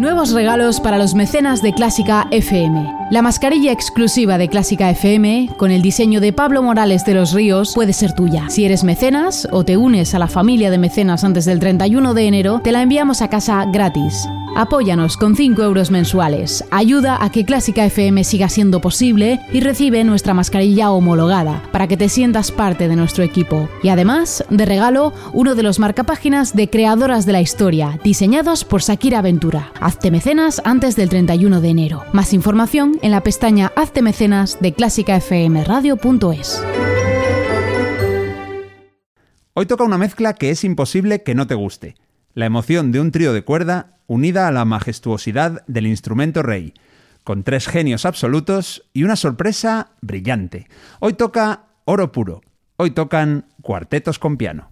Nuevos regalos para los mecenas de Clásica FM. La mascarilla exclusiva de Clásica FM, con el diseño de Pablo Morales de los Ríos, puede ser tuya. Si eres mecenas o te unes a la familia de mecenas antes del 31 de enero, te la enviamos a casa gratis. Apóyanos con 5 euros mensuales. Ayuda a que Clásica FM siga siendo posible y recibe nuestra mascarilla homologada para que te sientas parte de nuestro equipo. Y además, de regalo, uno de los marcapáginas de Creadoras de la Historia, diseñados por Shakira Ventura. Hazte mecenas antes del 31 de enero. Más información en la pestaña Hazte mecenas de clásicafmradio.es. Hoy toca una mezcla que es imposible que no te guste. La emoción de un trío de cuerda unida a la majestuosidad del instrumento rey, con tres genios absolutos y una sorpresa brillante. Hoy toca oro puro. Hoy tocan cuartetos con piano.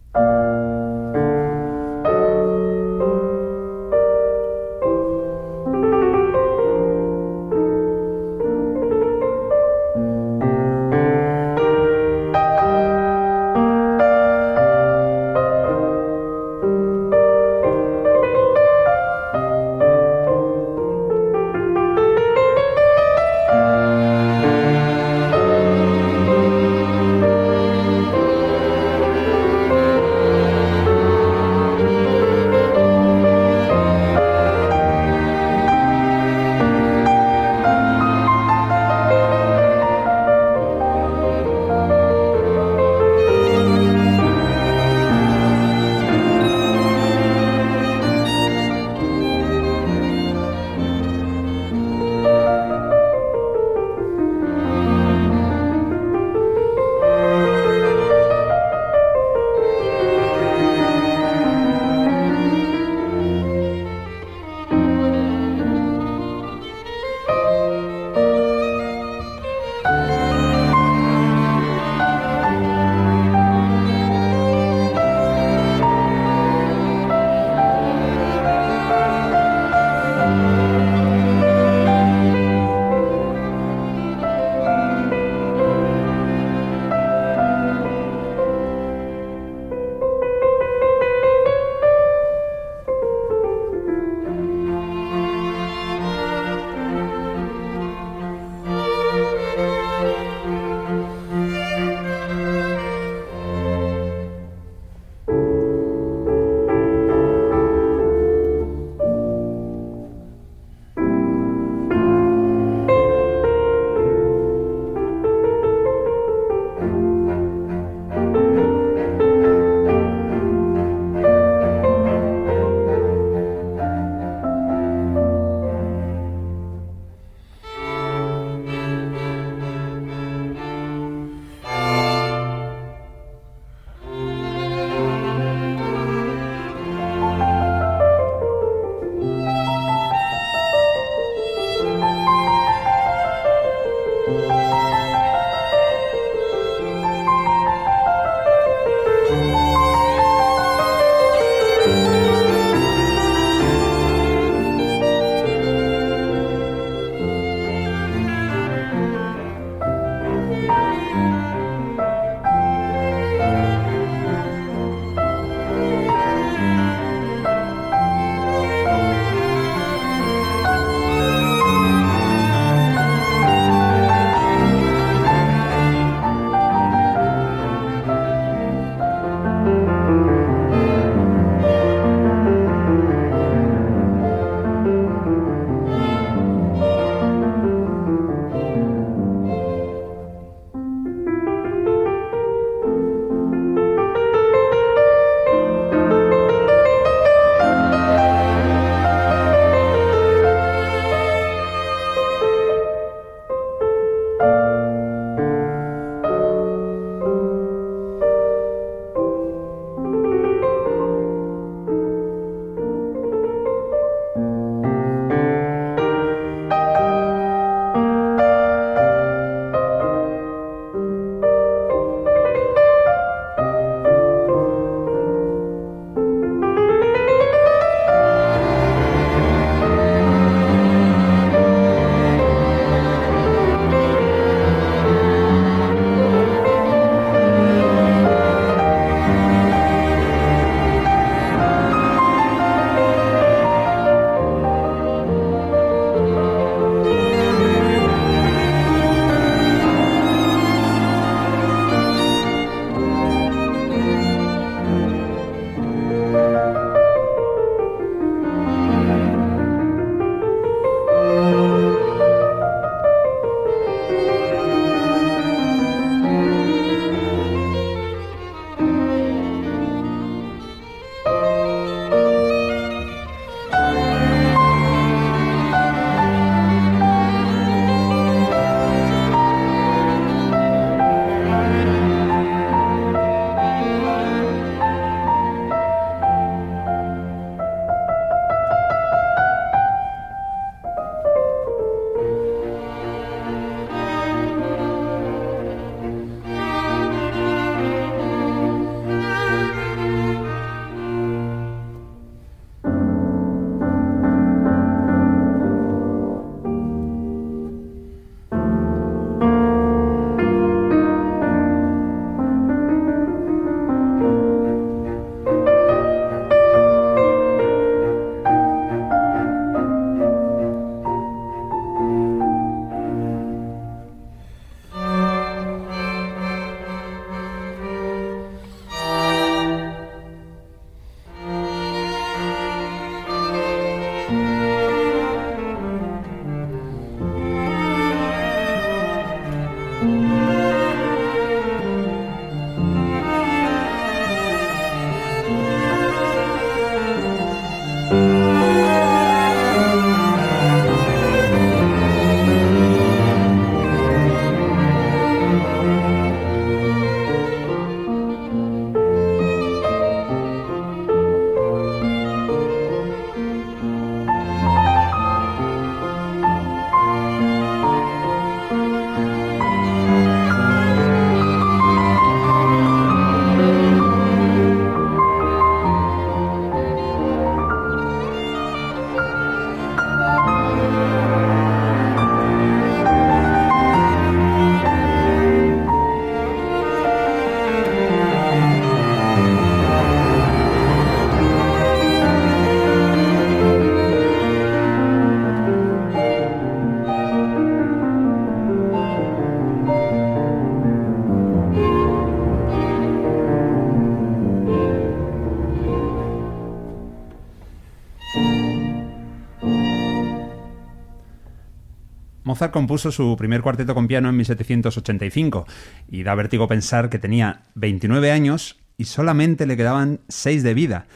Mozart compuso su primer cuarteto con piano en 1785 y da vértigo pensar que tenía 29 años y solamente le quedaban 6 de vida.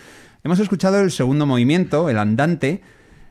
Hemos escuchado el segundo movimiento, el andante,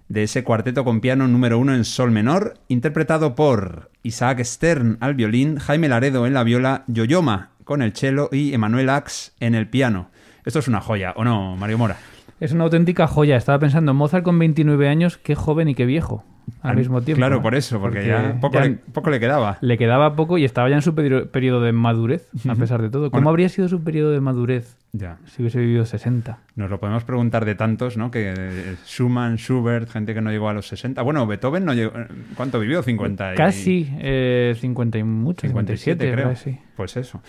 de ese cuarteto con piano número uno en sol menor, interpretado por Isaac Stern al violín, Jaime Laredo en la viola, Yoyoma con el cello y Emanuel Ax en el piano. Esto es una joya, ¿o no, Mario Mora? Es una auténtica joya. Estaba pensando, Mozart con 29 años, qué joven y qué viejo al mismo tiempo. Claro, por eso, porque, ya, poco, le, poco, le, quedaba. Le quedaba poco y estaba ya en su periodo de madurez, a pesar de todo. ¿Cómo Bueno. habría sido su periodo de madurez Ya. si hubiese vivido 60? Nos lo podemos preguntar de tantos, ¿no? Que eh, Schumann, Schubert, gente que no llegó a los 60. Bueno, Beethoven no llegó. ¿Cuánto vivió? 50 y... Casi eh, 50 y mucho, 57, 57 creo. casi. Pues eso.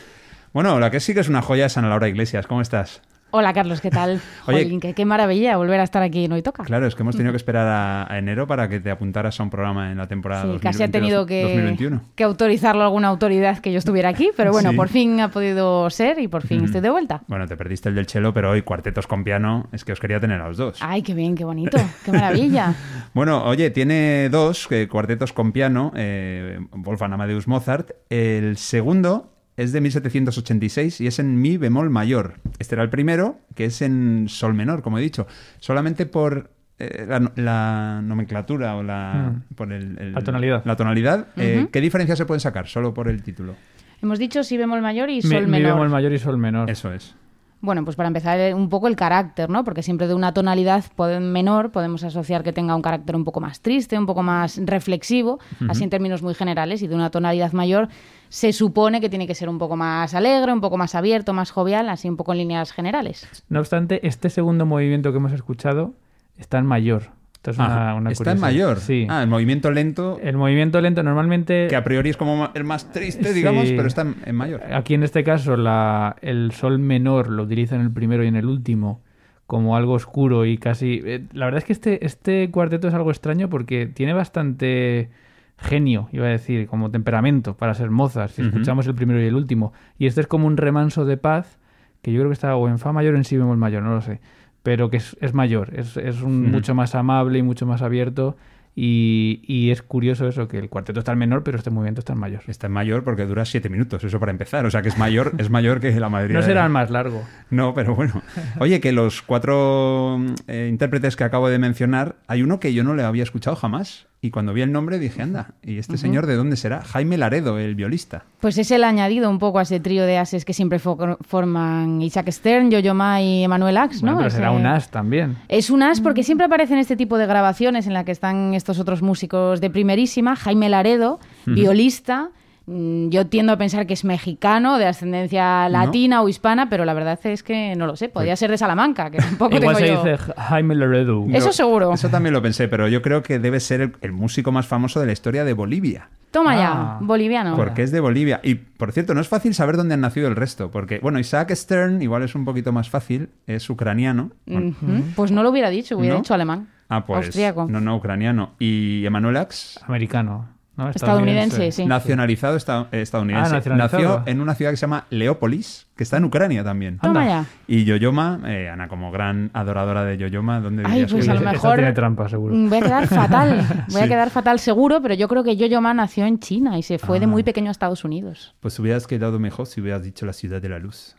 Bueno, la que sí que es una joya es Ana Laura Iglesias. ¿Cómo estás? Hola Carlos, ¿qué tal? Oye- Jolín, qué, qué maravilla volver a estar aquí en Hoy Toca. Claro, es que hemos tenido que esperar a, a enero para que te apuntaras a un programa en la temporada Sí, 2020, casi ha tenido que, 2021. que autorizarlo alguna autoridad que yo estuviera aquí, pero bueno, Sí. por fin ha podido ser y por fin Mm. estoy de vuelta. Bueno, te perdiste el del chelo, pero hoy cuartetos con piano. Es que os quería tener a los dos. Ay, qué bien, qué bonito, qué maravilla. Bueno, oye, tiene dos eh, cuartetos con piano, eh, Wolfgang Amadeus Mozart. El segundo es de 1786 y es en mi bemol mayor. Este era el primero, que es en sol menor, como he dicho. Solamente por eh, la, la nomenclatura o la, Mm. por el, el- La tonalidad. La tonalidad. eh. ¿Qué diferencias se pueden sacar? Solo por el título. Hemos dicho si bemol mayor y Mi, sol mi menor. bemol mayor y sol menor. Eso es. Bueno, pues para empezar eh, un poco el carácter, ¿no? Porque siempre de una tonalidad menor podemos asociar que tenga un carácter un poco más triste, un poco más reflexivo, así en términos muy generales, y de una tonalidad mayor se supone que tiene que ser un poco más alegre, un poco más abierto, más jovial, así un poco en líneas generales. No obstante, este segundo movimiento que hemos escuchado está en mayor. Esto es una, Ajá. una Está en mayor. Sí. Ah, el movimiento lento, El movimiento lento normalmente... que a priori es como el más triste, Sí. digamos, pero está en, en mayor. Aquí en este caso la, el sol menor lo utiliza en el primero y en el último como algo oscuro y casi... eh, la verdad es que este, este cuarteto es algo extraño porque tiene bastante genio, iba a decir, como temperamento para ser Mozart, si escuchamos el primero y el último. Y este es como un remanso de paz que yo creo que está o en fa mayor o en si bemol mayor, no lo sé. Pero que es, es mayor, es, es un, mucho más amable y mucho más abierto. Y, y es curioso eso, que el cuarteto está en menor, pero este movimiento está en mayor. Está en mayor porque dura siete minutos, eso para empezar. O sea que es mayor, es mayor que la mayoría. No será el más largo. No, pero bueno. Oye, que los cuatro eh, intérpretes que acabo de mencionar, hay uno que yo no le había escuchado jamás. Y cuando vi el nombre dije, anda, ¿y este señor de dónde será? Jaime Laredo, el violista. Pues es el añadido un poco a ese trío de ases que siempre fo- forman Isaac Stern, Yo-Yo Ma y Emanuel Ax, Bueno, ¿no? pero Ese- será un as también. Es un as porque siempre aparecen este tipo de grabaciones en la que están estos otros músicos de primerísima. Jaime Laredo, violista. Mm, Yo tiendo a pensar que es mexicano, de ascendencia latina o hispana, pero la verdad es que no lo sé. Podría ser de Salamanca, que tampoco Igual se tengo yo. dice Jaime Laredo. Eso seguro. Eso también lo pensé, pero yo creo que debe ser el, el músico más famoso de la historia de Bolivia. Toma Ah. ya, boliviano. Porque es de Bolivia. Y, por cierto, no es fácil saber dónde han nacido el resto. Porque, bueno, Isaac Stern igual es un poquito más fácil. Es ucraniano. Bueno. Pues no lo hubiera dicho, hubiera ¿No? dicho alemán. ah, pues. Austríaco. No, no, ucraniano. Y Emanuel Ax, Americano. ¿No? Estadounidense, sí. nacionalizado esta- eh, estadounidense. Ah, nacionalizado. Nació en una ciudad que se llama Leópolis, que está en Ucrania también. Toma Anda. ya. Y Yoyoma, eh, Ana, como gran adoradora de Yoyoma, ¿dónde Ay, dirías pues que a lo mejor- tiene trampa, seguro. Voy a quedar fatal. Voy a quedar fatal seguro, pero yo creo que Yo-Yo Ma nació en China y se fue de Ah. muy pequeño a Estados Unidos. Pues hubieras quedado mejor si hubieras dicho la ciudad de la luz.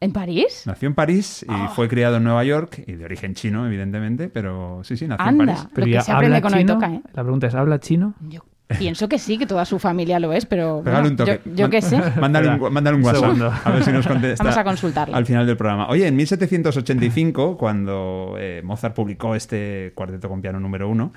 ¿En París? Nació en París y Ah. fue criado en Nueva York y de origen chino, evidentemente, pero sí, sí, nació Anda. en París. Lo que se aprende ¿habla con hoy toca, ¿eh? La pregunta es, ¿habla chino? Yo pienso que sí, que toda su familia lo es, pero Pégale bueno, un toque. yo, yo qué sé. Mándale un, mándale un un WhatsApp. segundo. A ver si nos contesta. Vamos a consultarlo. Al final del programa. Oye, en 1785, cuando eh, Mozart publicó este cuarteto con piano número uno,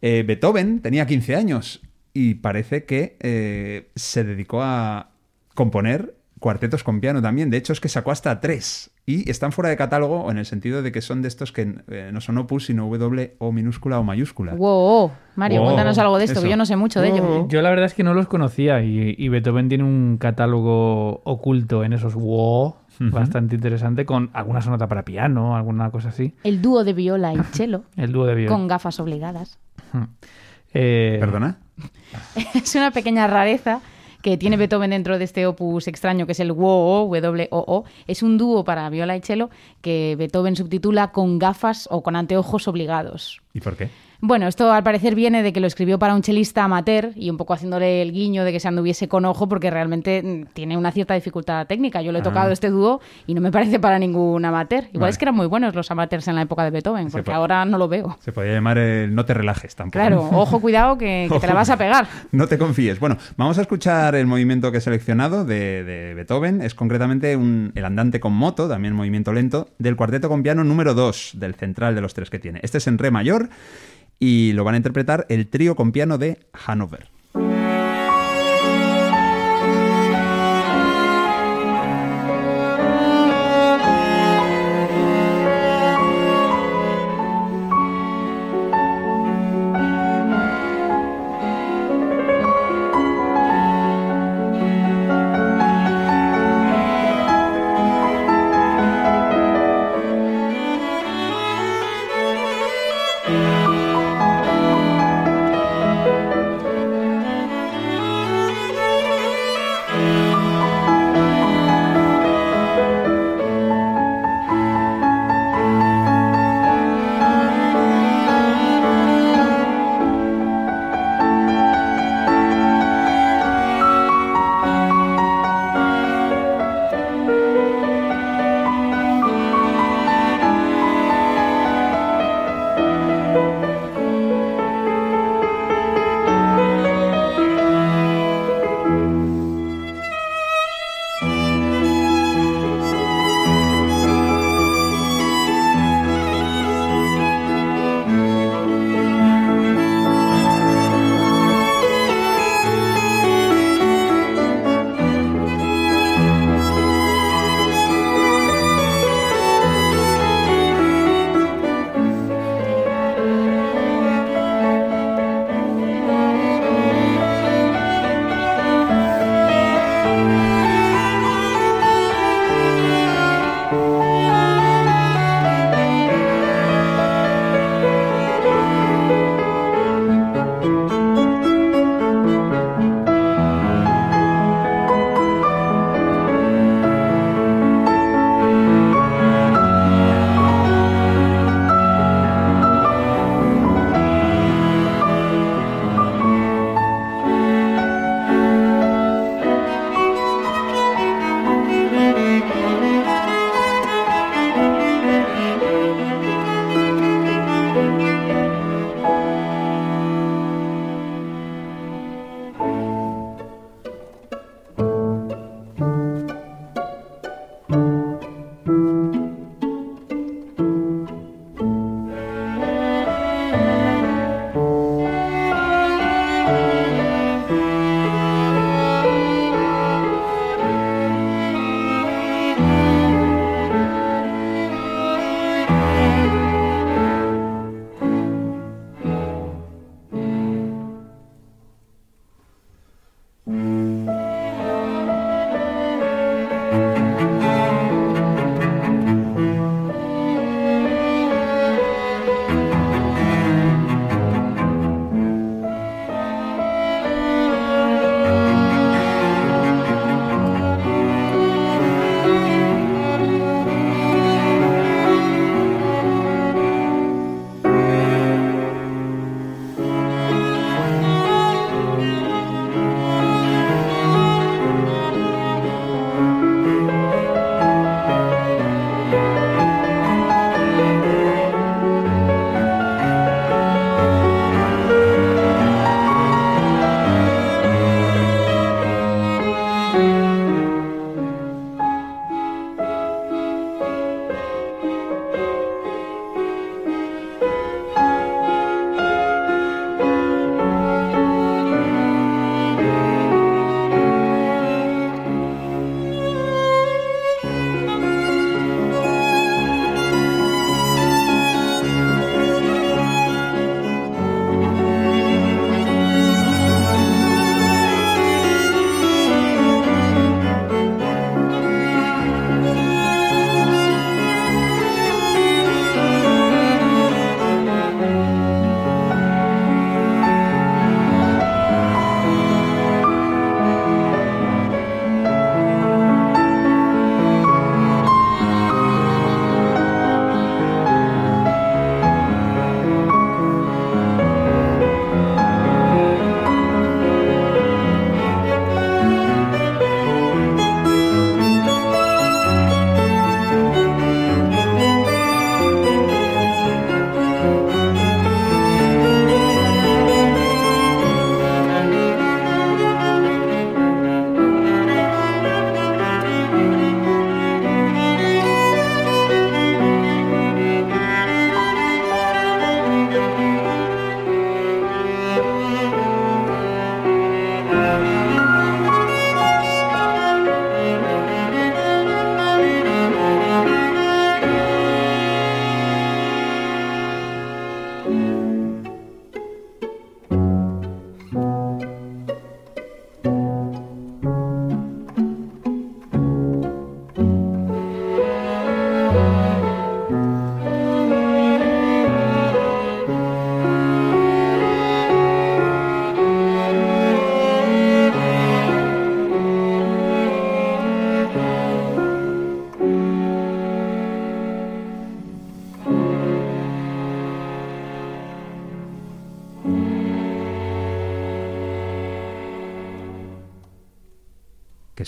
eh, Beethoven tenía 15 años y parece que eh, se dedicó a componer cuartetos con piano también. De hecho, es que sacó hasta tres. Y están fuera de catálogo en el sentido de que son de estos que eh, no son opus, sino W o minúscula o mayúscula. Wow, Mario, Wow, cuéntanos algo de esto, eso. que yo no sé mucho de ello. Yo la verdad es que no los conocía y, y Beethoven tiene un catálogo oculto en esos wow bastante interesante con alguna sonata para piano, alguna cosa así. El dúo de viola y cello, El dúo de violín. con gafas obligadas. Eh, ¿Perdona? Es una pequeña rareza que tiene Beethoven dentro de este opus extraño que es el WOO, W-O-O. Es un dúo para viola y cello que Beethoven subtitula con gafas o con anteojos obligados. ¿Y por qué? Bueno, esto al parecer viene de que lo escribió para un chelista amateur y un poco haciéndole el guiño de que se anduviese con ojo porque realmente mm, tiene una cierta dificultad técnica. Yo lo he tocado Ah. este dúo y no me parece para ningún amateur. Igual Vale. es que eran muy buenos los amateurs en la época de Beethoven, porque puede- ahora no lo veo. Se podría llamar el no te relajes tampoco. Claro, ¿no? ojo, cuidado, que, que te la vas a pegar. No te confíes. Bueno, vamos a escuchar el movimiento que he seleccionado de, de Beethoven. Es concretamente un, el andante con moto, también movimiento lento, del cuarteto con piano número 2, del central de los tres que tiene. Este es en re mayor y lo van a interpretar el trío con piano de Hannover.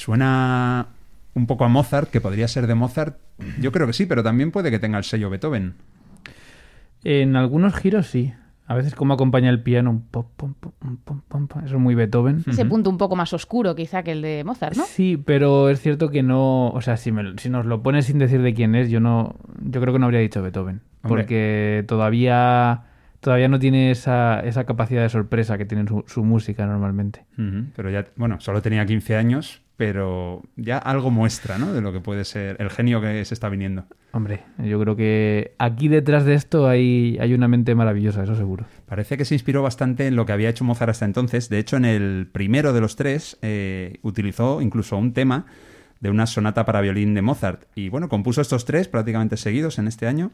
Suena un poco a Mozart, que podría ser de Mozart. Yo creo que sí, pero también puede que tenga el sello Beethoven. En algunos giros sí. A veces como acompaña el piano, un pom, pom, pom, pom, pom, pom. eso es muy Beethoven. Ese punto un poco más oscuro quizá que el de Mozart, ¿no? Sí, pero es cierto que no, o sea, si, me- si nos lo pones sin decir de quién es, yo no, yo creo que no habría dicho Beethoven, Hombre. porque todavía, todavía no tiene esa, esa capacidad de sorpresa que tiene su, su música normalmente. Pero ya, bueno, solo tenía 15 años, pero ya algo muestra, ¿no? De lo que puede ser el genio que se está viniendo. Hombre, yo creo que aquí detrás de esto hay, hay una mente maravillosa, eso seguro. Parece que se inspiró bastante en lo que había hecho Mozart hasta entonces. De hecho, en el primero de los tres eh, utilizó incluso un tema de una sonata para violín de Mozart. Y bueno, compuso estos tres prácticamente seguidos en este año.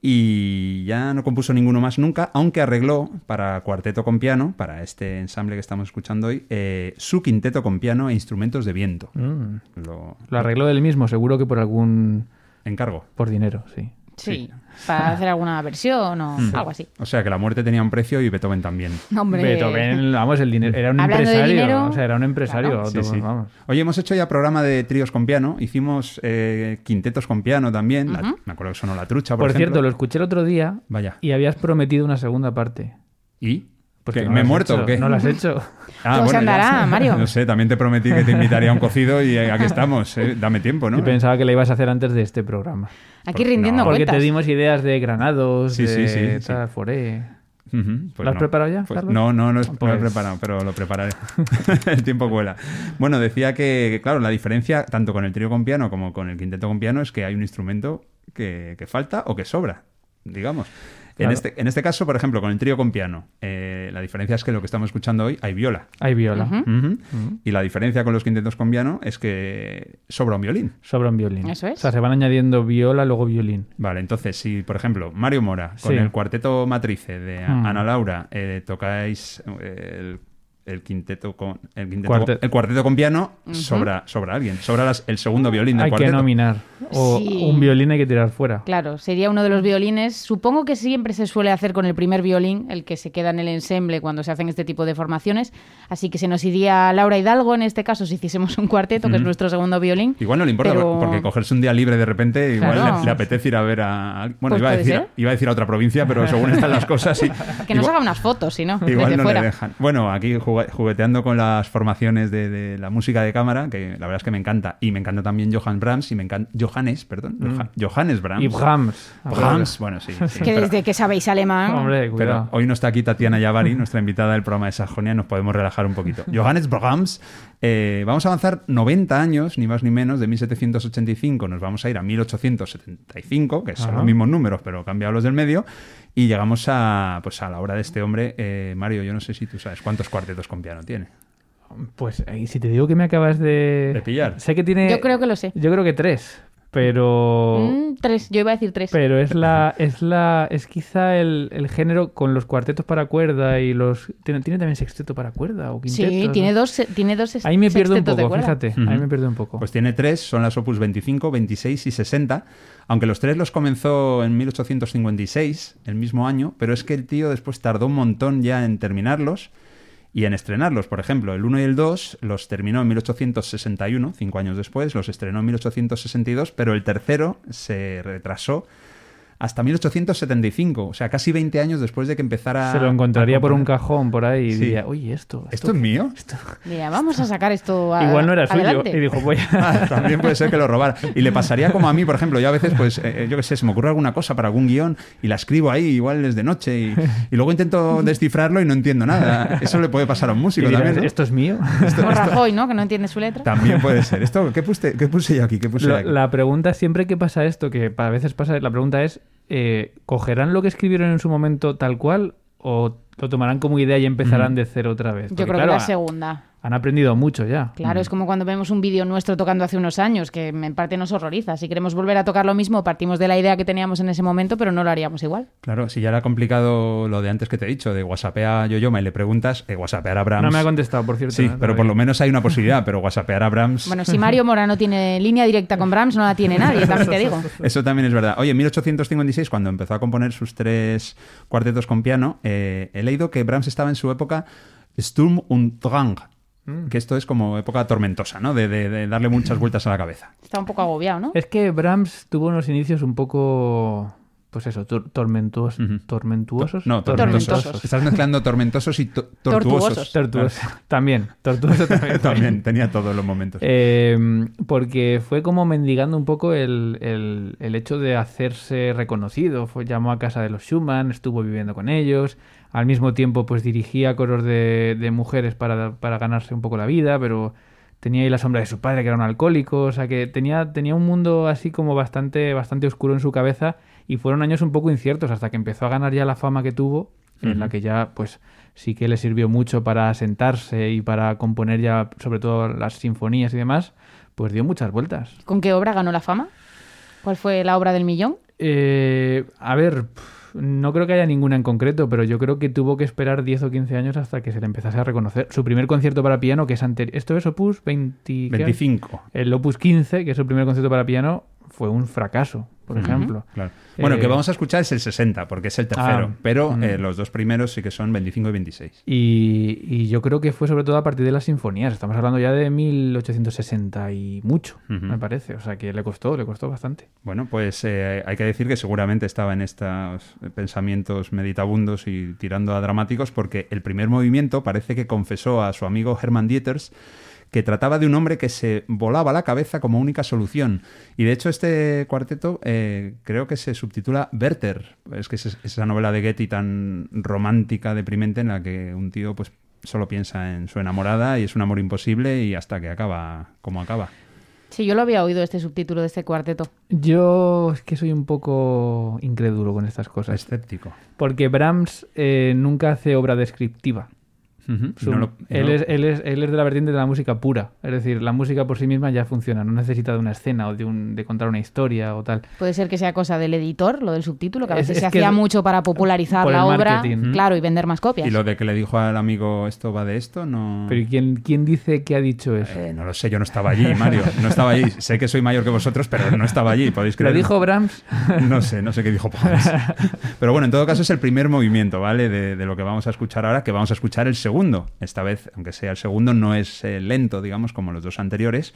Y ya no compuso ninguno más nunca, aunque arregló para cuarteto con piano, para este ensamble que estamos escuchando hoy, eh, su quinteto con piano e instrumentos de viento. Mm. Lo, Lo arregló él mismo, seguro que por algún, encargo. por dinero, sí. Sí. Para hacer alguna versión o Mm. algo así. O sea que la muerte tenía un precio y Beethoven también. Hombre. Beethoven, vamos, el dinero, era un Hablando de empresario, dinero, o sea, era un empresario, claro. Sí, sí. vamos. Oye, hemos hecho ya programa de tríos con piano, hicimos eh, quintetos con piano también. La- me acuerdo que sonó La Trucha, por, Por ejemplo. cierto, lo escuché el otro día Vaya. y habías prometido una segunda parte. ¿Y? Pues ¿Qué, que no ¿Me lo he has muerto hecho, o qué? No lo has hecho. Ah, ¿Cómo se ya. andará, Mario? No sé, también te prometí que te invitaría a un cocido y eh, aquí estamos. eh. Dame tiempo, ¿no? Yo pensaba que la ibas a hacer antes de este programa. Aquí Por- rindiendo no. Porque cuentas. te dimos ideas de granados, Sí, de sí, sí. tal, foré. Pues ¿Lo has no. preparado ya, Pues no, no, no, es- no lo he Pues- preparado, pero lo prepararé. el tiempo vuela. Bueno, decía que, que, claro, la diferencia tanto con el trío con piano como con el quinteto con piano es que hay un instrumento que, que falta o que sobra, digamos. En, este, en este caso, por ejemplo, con el trío con piano, eh, la diferencia es que lo que estamos escuchando hoy hay viola. Hay viola. Y la diferencia con los quintetos con piano es que sobra un violín. Sobra un violín. Eso es. O sea, se van añadiendo viola, luego violín. Vale, entonces, si por ejemplo Mario Mora con Sí. el cuarteto matrice de Hmm. Ana Laura eh, tocáis eh, el, el quinteto con el, quinteto, Cuarte- el cuarteto con piano, sobra, sobra alguien, sobra las- el segundo violín del Hay que cuarteto. nominar. O Sí. un violín hay que tirar fuera. Claro, sería uno de los violines. Supongo que siempre se suele hacer con el primer violín, el que se queda en el ensemble cuando se hacen este tipo de formaciones. Así que se nos iría Laura Hidalgo en este caso si hiciésemos un cuarteto, que es nuestro segundo violín. Igual no le importa, Pero- porque cogerse un día libre de repente, igual Claro. le, le apetece ir a ver a... Bueno, Pues iba, a decir, ser. iba a decir a otra provincia, pero según están las cosas... sí. Que nos Igual- haga unas fotos, si no, Igual desde no fuera. le dejan. Bueno, aquí jugue- jugueteando con las formaciones de, de la música de cámara, que la verdad es que me encanta. Y me encanta también Johann Brahms y me encanta... Johannes, perdón. Johan- Johannes Brahms. Y Brahms. Brahms, bueno, sí. sí, Que pero- desde que sabéis alemán. Hombre, pero hoy no está aquí Tatiana Yavari, nuestra invitada del programa de Sajonia, nos podemos relajar un poquito. Johannes Brahms, eh, vamos a avanzar 90 años, ni más ni menos, de 1785, nos vamos a ir a 1875, que son Ajá. los mismos números, pero cambiados del medio, y llegamos a, pues, a la obra de este hombre. Eh, Mario, yo no sé si tú sabes cuántos cuartetos con piano tiene. Pues eh, si te digo que me acabas de... De pillar. Sé que tiene... Yo creo que lo sé. Yo creo que tres. Pero... Mm, tres, yo iba a decir tres. Pero es la, es la, es quizá el, el género con los cuartetos para cuerda y los tiene, tiene también sexteto para cuerda o quinteto. sí, tiene dos, tiene dos Ahí me pierdo un poco, fíjate, ahí me pierdo un poco. Pues tiene tres, son las opus 25, 26 y 60, aunque los tres los comenzó en 1856, el mismo año, pero es que el tío después tardó un montón ya en terminarlos y en estrenarlos. Por ejemplo, el 1 y el 2 los terminó en 1861, cinco años después, los estrenó en 1862, pero el tercero se retrasó hasta 1875, o sea, casi 20 años después de que empezara. Se lo encontraría por un cajón por ahí y Sí. diría, oye, esto, ¿Esto es mío? Mira, vamos a sacar esto a- Igual no era suyo. adelante. Y dijo, voy a... Ah, También puede ser que lo robara. Y le pasaría como a mí, por ejemplo. Yo a veces, pues, eh, yo qué sé, se me ocurre alguna cosa para algún guion y la escribo ahí, igual es de noche, y, y luego intento descifrarlo y no entiendo nada. Eso le puede pasar a un músico dirás, también. ¿no? esto es mío. Como Rajoy, ¿no? Que no entiende su letra. También puede ser. Esto, ¿qué, puse, ¿Qué puse yo aquí? ¿Qué puse yo Lo- aquí? la pregunta siempre que pasa esto, que a veces pasa, la pregunta es, eh, ¿cogerán lo que escribieron en su momento tal cual o lo tomarán como idea y empezarán de cero otra vez? Yo creo claro, que la segunda. Han aprendido mucho ya. Claro, es como cuando vemos un vídeo nuestro tocando hace unos años, que en parte nos horroriza. Si queremos volver a tocar lo mismo, partimos de la idea que teníamos en ese momento, pero no lo haríamos igual. Claro, si ya era complicado lo de antes que te he dicho, de whatsappea a Yoyoma y le preguntas, eh, whatsappear a Brahms. No me ha contestado, por cierto. Sí, ¿eh? pero por lo menos hay una posibilidad, pero whatsappear a Brahms... Bueno, si Mario Mora no tiene línea directa con Brahms, no la tiene nadie, también te digo. Eso también es verdad. Oye, en 1856, cuando empezó a componer sus tres cuartetos con piano, eh, he leído que Brahms estaba en su época Sturm und Drang. Que esto es como época tormentosa, ¿no? De, de- de darle muchas vueltas a la cabeza. Está un poco agobiado, ¿no? Es que Brahms tuvo unos inicios un poco, pues eso, tor- tormentuosos, Ujú. tormentuosos. No, Tormentosos. tormentosos. Estás mezclando tormentosos y to- tortuosos. Tortuosos. Tortuosos. También, tortuoso también. También tenía todos los momentos. Eh, porque fue como mendigando un poco el, el- el hecho de hacerse reconocido. Fue, llamó a casa de los Schumann, estuvo viviendo con ellos. Al mismo tiempo, pues dirigía coros de, de mujeres para, para ganarse un poco la vida, pero tenía ahí la sombra de su padre, que era un alcohólico. O sea, que tenía, tenía un mundo así como bastante, bastante oscuro en su cabeza. Y fueron años un poco inciertos hasta que empezó a ganar ya la fama que tuvo, en la que ya, pues sí que le sirvió mucho para sentarse y para componer ya, sobre todo las sinfonías y demás, pues dio muchas vueltas. ¿Con qué obra ganó la fama? ¿Cuál fue la obra del millón? Eh, a ver, no creo que haya ninguna en concreto, pero yo creo que tuvo que esperar 10 o 15 años hasta que se le empezase a reconocer. Su primer concierto para piano, que es anterior. Esto es Opus 20. ¿qué? 25. El Opus 15, que es su primer concierto para piano, fue un fracaso, por ejemplo. Claro. Bueno, que Eh, vamos a escuchar es el 60, porque es el tercero. Ah, pero mm. eh, los dos primeros sí que son 25 y 26. Y, y yo creo que fue sobre todo a partir de las sinfonías. Estamos hablando ya de 1860 y mucho, me parece. O sea que le costó, le costó bastante. Bueno, pues eh, hay que decir que seguramente estaba en estos pensamientos meditabundos y tirando a dramáticos, porque el primer movimiento parece que confesó a su amigo Hermann Dieters que trataba de un hombre que se volaba la cabeza como única solución. Y de hecho este cuarteto eh, creo que se subtitula Werther. Es que es esa novela de Getty tan romántica, deprimente, en la que un tío pues solo piensa en su enamorada y es un amor imposible y hasta que acaba como acaba. Sí, yo lo había oído este subtítulo de este cuarteto. Yo es que soy un poco incrédulo con estas cosas. Escéptico. Porque Brahms eh, nunca hace obra descriptiva. Ujú. Su- No lo- él, no- es, él, es, él es de la vertiente de la música pura. Es decir, la música por sí misma ya funciona. No necesita de una escena o de, un, de contar una historia o tal. Puede ser que sea cosa del editor, lo del subtítulo, que a Es- veces es se que hacía mucho para popularizar la obra, claro, y vender más copias. Y lo de que le dijo al amigo esto va de esto, no. Pero ¿y ¿quién, quién dice que ha dicho eso? Eh, no lo sé, yo no estaba allí, Mario. No estaba allí. Sé que soy mayor que vosotros, pero no estaba allí, podéis ¿Lo creer. dijo Brahms? No sé, no sé qué dijo Pons. Pero bueno, en todo caso es el primer movimiento, ¿vale? De, de lo que vamos a escuchar ahora, que vamos a escuchar el segundo. Esta vez, aunque sea el segundo, no es eh, lento, digamos, como los dos anteriores.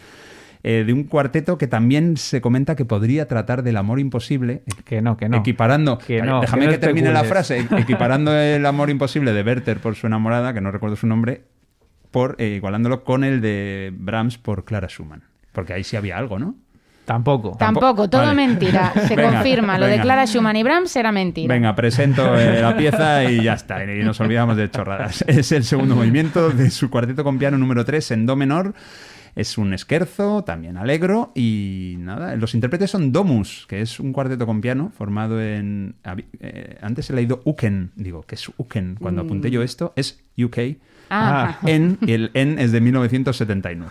eh, de un cuarteto que también se comenta que podría tratar del amor imposible, Que no, que no. equiparando, Que no, déjame que termine la frase, equiparando el amor imposible de Werther por su enamorada, que no recuerdo su nombre, por eh, igualándolo con el de Brahms por Clara Schumann. Porque ahí sí había algo, ¿no? Tampoco. Tampoco, todo Vale. mentira. Se Venga, confirma, lo de venga. Clara Schumann y Brahms era mentira. Venga, presento eh, la pieza y ya está. Y nos olvidamos de chorradas. Es el segundo movimiento de su cuarteto con piano número 3 en Do menor. Es un esquerzo, también alegro. Y nada, los intérpretes son Domus, que es un cuarteto con piano formado en. eh, antes he leído Uken. Digo, ¿qué es Uken? Cuando apunté yo esto, es UK. Ah, En, y el en es de 1979.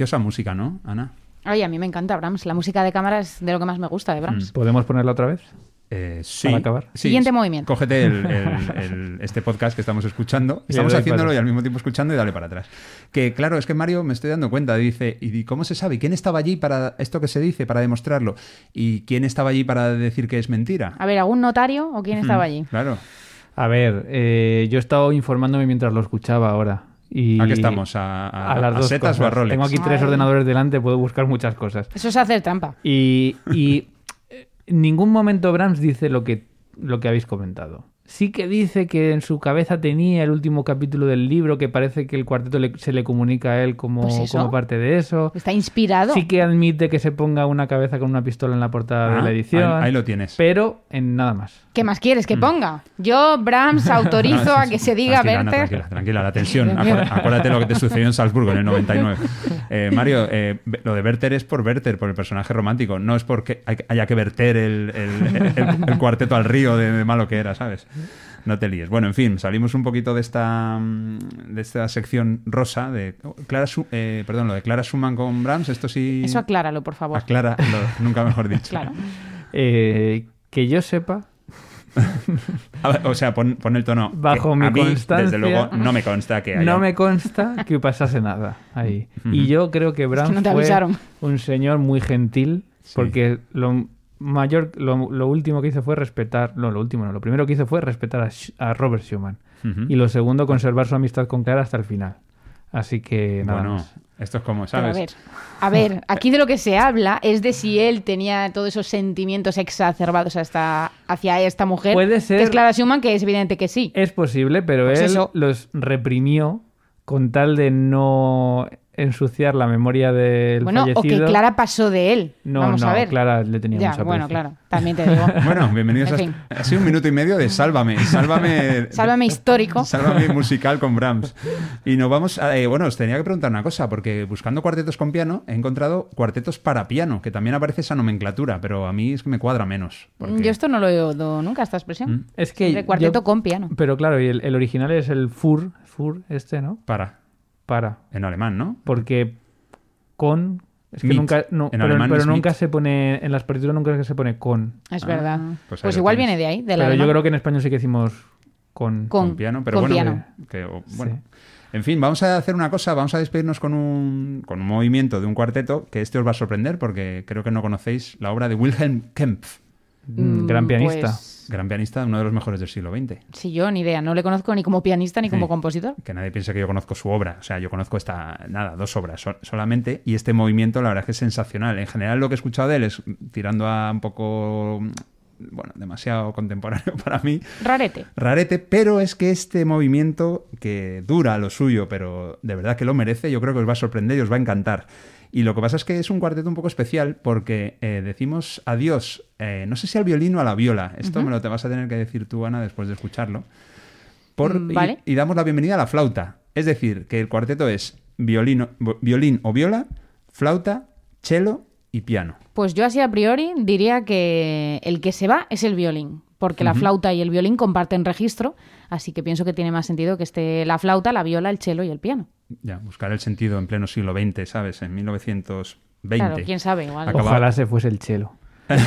Preciosa música, ¿no, Ana? Ay, a mí me encanta Brahms. La música de cámara es de lo que más me gusta de Brahms. ¿Podemos ponerla otra vez? Eh, sí. Para acabar. Sí. Siguiente movimiento. Cógete el- el- el- este podcast que estamos escuchando. Estamos haciéndolo y al mismo tiempo escuchando y dale para atrás. Que claro, es que Mario me estoy dando cuenta. Dice, ¿y cómo se sabe? ¿Quién estaba allí para esto que se dice, para demostrarlo? ¿Y quién estaba allí para decir que es mentira? A ver, ¿algún notario o quién estaba allí? Claro. A ver, eh, yo he estado informándome mientras lo escuchaba ahora. Y ¿A qué estamos? ¿A, a- A las a dos setas o a. Rolex? Tengo aquí tres Ay. ordenadores delante, puedo buscar muchas cosas. Eso es hacer trampa. Y, y eh, en ningún momento Brahms dice lo que, lo que habéis comentado. Sí que dice que en su cabeza tenía el último capítulo del libro, que parece que el cuarteto le- se le comunica a él como, Pues como parte de eso. Está inspirado. Sí que admite que se ponga una cabeza con una pistola en la portada de Ah, la edición. ahí- ahí lo tienes. Pero en nada más. ¿Qué más quieres que ponga? Yo, Brahms, autorizo a que se diga tranquila, tranquila, tranquila, la tensión. Acu- Acuérdate lo que te sucedió en Salzburgo en el 99. Eh, Mario, eh, lo de Werther es por Werther, por el personaje romántico. No es porque hay- haya que verter el, el- el- el cuarteto al río de, de malo que era, ¿sabes? No te líes. Bueno, en fin, salimos un poquito de esta mm, de esta sección rosa de Clara Su- eh, perdón, lo de Clara Schumann con Brahms. Esto sí Eso acláralo, por favor. aclara, nunca mejor dicho. Claro. Eh, que yo sepa, ver, o sea, pon, pon el tono. Bajo mi a mí, constancia, desde luego, no me consta que haya. no me consta que pasase nada ahí. Y yo creo que Brahms no te fue un señor muy gentil, Sí. porque lo mayor, lo, lo último que hizo fue respetar, no, lo último no, lo primero que hizo fue respetar a, Robert Schumann. Y lo segundo, conservar su amistad con Clara hasta el final. Así que nada Bueno, más. esto es como, Pero a ¿sabes? ver, a ver, aquí de lo que se habla es de si él tenía todos esos sentimientos exacerbados hasta, hacia esta mujer. Puede ser- Que es Clara Schumann, que es evidente que sí. Es posible, pero Pues él eso. los reprimió con tal de no ensuciar la memoria del bueno, o que Clara pasó de él. No, Vamos no, a ver. Clara le tenía ya, mucho bueno, claro, también te digo. Bueno, bienvenidos En a... fin. Ha sido un minuto y medio de Sálvame, Sálvame... Sálvame histórico. Sálvame musical con Brahms. Y nos vamos a... eh, bueno, os tenía que preguntar una cosa, porque buscando cuartetos con piano he encontrado cuartetos para piano, que también aparece esa nomenclatura, pero a mí es que me cuadra menos. porque- Yo esto no lo he oído nunca, esta expresión. Es que Siempre cuarteto yo- con piano. Pero claro, y el, el original es el Fur, Fur este, ¿no? Para, Para. en alemán, ¿no? Porque con... Es que Mit. nunca... No, En pero alemán pero es nunca mit. se pone... En las partituras nunca se pone con. Es Ah, verdad. pues Pues, lo igual tienes. viene de ahí, de Pero la yo creo que en español sí que decimos con. Con- con piano, pero con bueno, piano. que- o- bueno. En fin, vamos a hacer una cosa, vamos a despedirnos con un, con un movimiento de un cuarteto que este os va a sorprender porque creo que no conocéis la obra de Wilhelm Kempf, Mm, gran pianista. Pues, gran pianista, uno de los mejores del siglo XX. sí, yo ni idea. No le conozco ni como pianista ni como compositor. Que nadie piense que yo conozco su obra, o sea, yo conozco esta, nada, dos obras so- solamente y este movimiento la verdad es que es sensacional. En general lo que he escuchado de él es tirando a un poco, bueno, demasiado contemporáneo para mí, Rarete. rarete, pero es que este movimiento que dura lo suyo, pero de verdad que lo merece, yo creo que os va a sorprender y os va a encantar. Y lo que pasa es que es un cuarteto un poco especial porque eh, decimos adiós, eh, no sé si al violín o a la viola, esto me lo te vas a tener que decir tú, Ana, después de escucharlo. Por- Mm, y- damos la bienvenida a la flauta. Es decir, que el cuarteto es violín, o- violín o viola, flauta, cello y piano. Pues yo así a priori diría que el que se va es el violín, porque la flauta y el violín comparten registro, así que pienso que tiene más sentido que esté la flauta, la viola, el cello y el piano. Ya, buscar el sentido en pleno siglo XX, ¿sabes? En 1920. Claro, quién sabe, igual. Ojalá se fuese el chelo.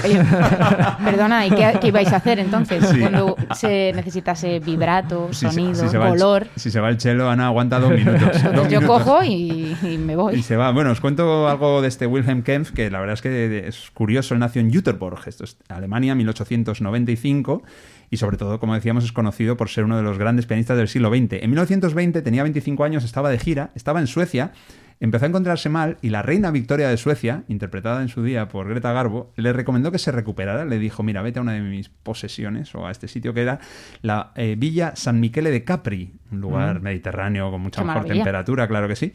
Oye, perdona, ¿y qué, qué ibais a hacer entonces? Sí. Cuando se necesitase vibrato, Si se- sonido, si se el- color. si se va el chelo, Ana aguanta dos minutos. Dos Entonces yo minutos. cojo y, y me voy. Y se va. Bueno, os cuento algo de este Wilhelm Kempf, que la verdad es que es curioso. Él nació en Jüterbog, esto es Alemania, 1895. Y sobre todo, como decíamos, es conocido por ser uno de los grandes pianistas del siglo XX. En 1920 tenía 25 años, estaba de gira, estaba en Suecia, empezó a encontrarse mal y la reina Victoria de Suecia, interpretada en su día por Greta Garbo, le recomendó que se recuperara. Le dijo, mira, vete a una de mis posesiones o a este sitio que era la eh, Villa San Michele de Capri, un lugar mediterráneo con mucha Qué mejor maravilla. temperatura, claro que sí.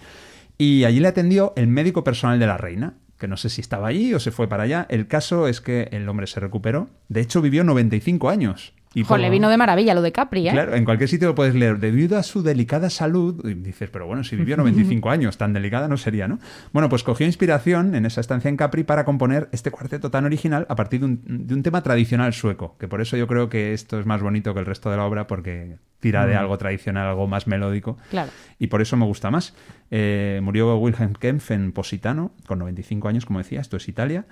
Y allí le atendió el médico personal de la reina, que no sé si estaba allí o se fue para allá. El caso es que el hombre se recuperó. De hecho, vivió 95 años. Y Joder, le vino de maravilla lo de Capri, ¿eh? Claro, en cualquier sitio lo puedes leer. Debido a su delicada salud, y dices, pero bueno, si vivió 95 años, tan delicada no sería, ¿no? Bueno, pues cogió inspiración en esa estancia en Capri para componer este cuarteto tan original a partir de un, de un tema tradicional sueco, que por eso yo creo que esto es más bonito que el resto de la obra, porque tira de algo tradicional, algo más melódico. Claro. Y por eso me gusta más. Eh, murió Wilhelm Kempf en Positano, con 95 años, como decía, esto es Italia.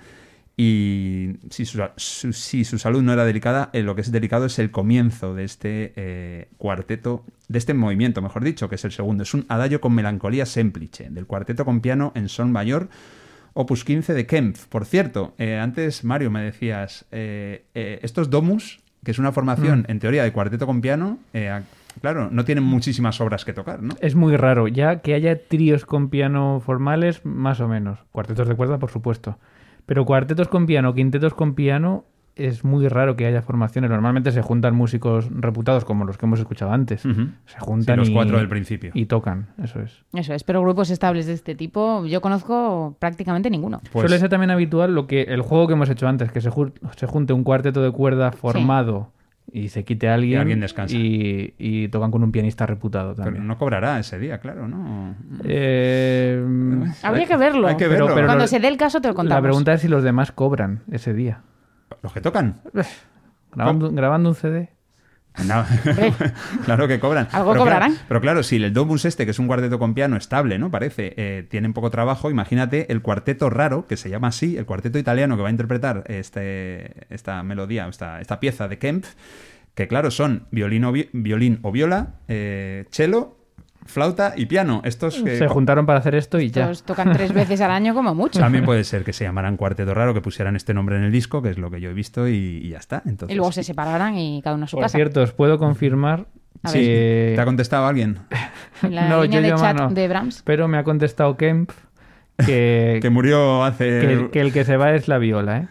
Y si su, su- si su salud no era delicada, eh, lo que es delicado es el comienzo de este eh, cuarteto, de este movimiento, mejor dicho, que es el segundo. Es un adagio con melancolía semplice, del cuarteto con piano en sol mayor, opus 15 de Kempf. Por cierto, eh, antes, Mario, me decías, eh, eh, estos domus, que es una formación, en teoría, de cuarteto con piano, eh, claro, no tienen muchísimas obras que tocar, ¿no? Es muy raro, ya que haya tríos con piano formales, más o menos. Cuartetos de cuerda, por supuesto. Pero cuartetos con piano, quintetos con piano, es muy raro que haya formaciones. Normalmente se juntan músicos reputados, como los que hemos escuchado antes. Se juntan Sí, los y- cuatro del principio. Y tocan, eso es. Eso es, pero grupos estables de este tipo yo conozco prácticamente ninguno. Pues- Suele ser también habitual lo que el juego que hemos hecho antes, que se, ju- se junte un cuarteto de cuerda formado y se quite a alguien, Y alguien descansa. y, y tocan con un pianista reputado Pero también. no cobrará ese día, claro, ¿no? Eh, Habría que verlo. Hay que Pero- verlo. pero Cuando no- se dé el caso te lo contamos. la pregunta es si los demás cobran ese día. Los que tocan. Grabando, grabando un CD. No. claro que cobran. Algo pero cobrarán. Claro, pero claro, si el Domus este, que es un cuarteto con piano estable, ¿no? Parece, eh, tienen poco trabajo, imagínate el cuarteto raro, que se llama así, el cuarteto italiano que va a interpretar este, esta melodía, esta, esta pieza de Kempf, que claro, son violín o, vi- violín o viola, eh, cello, flauta y piano. Estos que Se juntaron para hacer esto y ya. Tocan tres veces al año como mucho. También puede ser que se llamaran cuarteto raro, que pusieran este nombre en el disco, que es lo que yo he visto, y, y ya está. Entonces, Y luego se separaran y cada uno a su Por casa. cierto, os puedo confirmar A Sí, que... ¿Te ha contestado alguien? En la No, línea yo de llamo chat no. de Brahms. Pero me ha contestado Kempf que, Que murió hace... que el, que el que se va es la viola, ¿eh?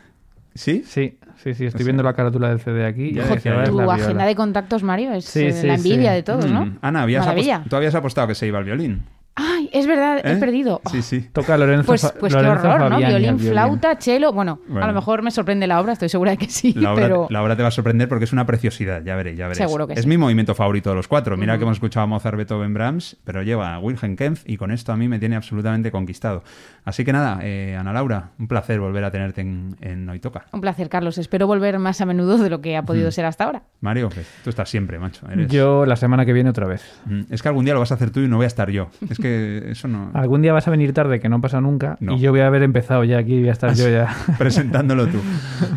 ¿Sí? Sí, sí, sí, estoy O sea, viendo la carátula del CD aquí. y ya decía Tu la agenda de contactos, Mario, es Sí, eh, sí, la envidia sí. de todos, ¿no? Mm. Ana, habías tú habías apostado que se iba al violín. Ay, es verdad, he ¿Eh? perdido. Sí, sí. Toca Lorenzo, Pues, pues qué Lorenzo horror, ¿no? Fabiani Violín, flauta, cello. Bueno, a lo mejor me sorprende la obra, estoy segura de que sí, La obra, pero la obra te va a sorprender porque es una preciosidad, ya veréis, ya veréis. Seguro que es sí. mi movimiento favorito de los cuatro. Mira que hemos escuchado a Mozart, Beethoven, Brahms, pero lleva a Wilhelm Kempf y con esto a mí me tiene absolutamente conquistado. Así que nada, eh, Ana Laura, un placer volver a tenerte en, en Hoy Toca. un placer, Carlos. Espero volver más a menudo de lo que ha podido ser hasta ahora. Mario, que tú estás siempre, macho. eres- Yo la semana que viene otra vez. Mm, Es que algún día lo vas a hacer tú y no voy a estar yo. Es que eso no... Algún día vas a venir tarde, que no pasa nunca, No. y yo voy a haber empezado ya aquí, voy a estar yo ya. presentándolo tú.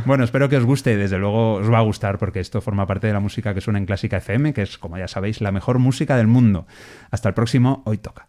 Bueno, espero que os guste, desde luego os va a gustar porque esto forma parte de la música que suena en Clásica FM, que es, como ya sabéis, la mejor música del mundo. Hasta el próximo, hoy toca.